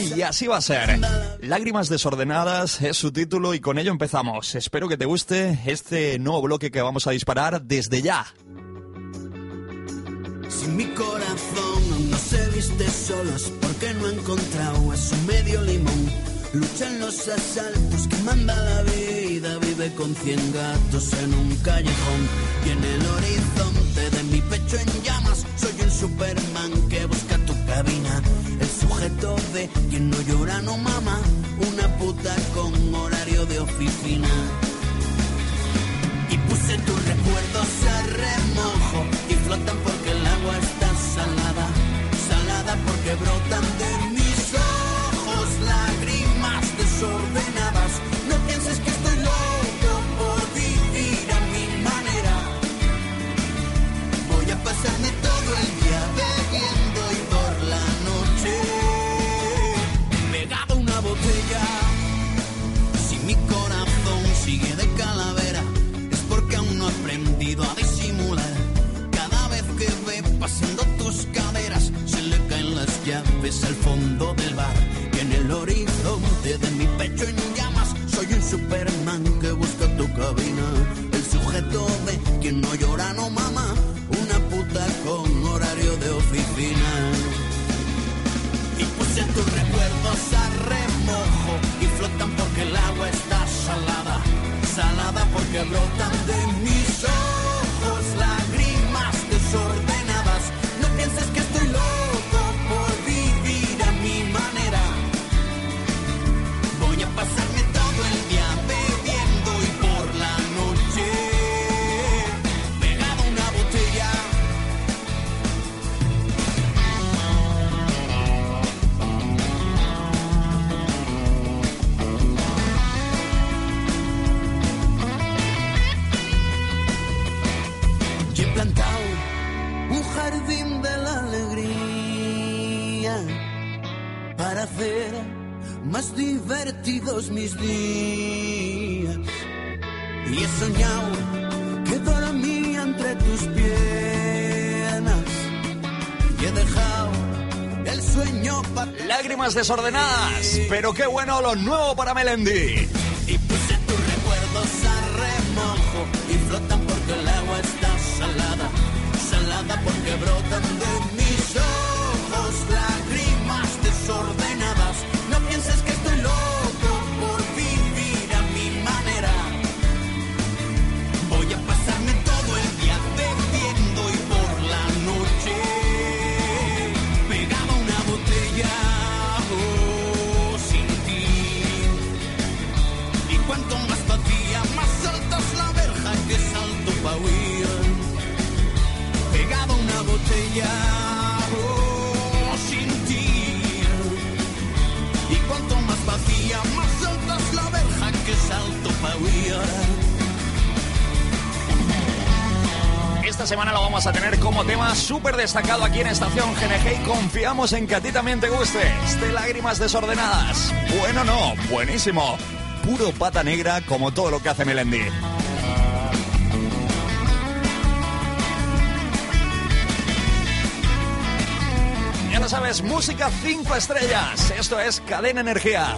y así va a ser. Lágrimas desordenadas es su título y con ello empezamos. Espero que te guste este nuevo bloque que vamos a disparar desde ya. Si mi corazón no se viste solos porque no ha encontrado a su medio limón. Lucha en los asaltos que manda la vida, vive con cien gatos en un callejón y en el horizonte de mi pecho en llamas soy el Superman quien no llora no mama, una puta con horario de oficina. Y puse tus recuerdos a remojo y flotan porque el agua está salada, salada porque brotan tus caderas, se le caen las llaves al fondo del bar. Y en el horizonte de mi pecho en llamas, soy un Superman que busca tu cabina. El sujeto de quien no llora, no mama, una puta con horario de oficina y puse tus recuerdos a remojo y flotan porque el agua está salada, salada porque brotan jardín de la alegría para hacer más divertidos mis días. Y he soñado que dormía entre tus piernas y he dejado el sueño para Lágrimas desordenadas, pero qué bueno lo nuevo para Melendi. Esta semana lo vamos a tener como tema súper destacado aquí en Estación GNG y confiamos en que a ti también te guste. Este Lágrimas desordenadas. Bueno, no, buenísimo. Puro pata negra como todo lo que hace Melendi. Ya lo sabes, música 5 estrellas. Esto es Cadena Energía.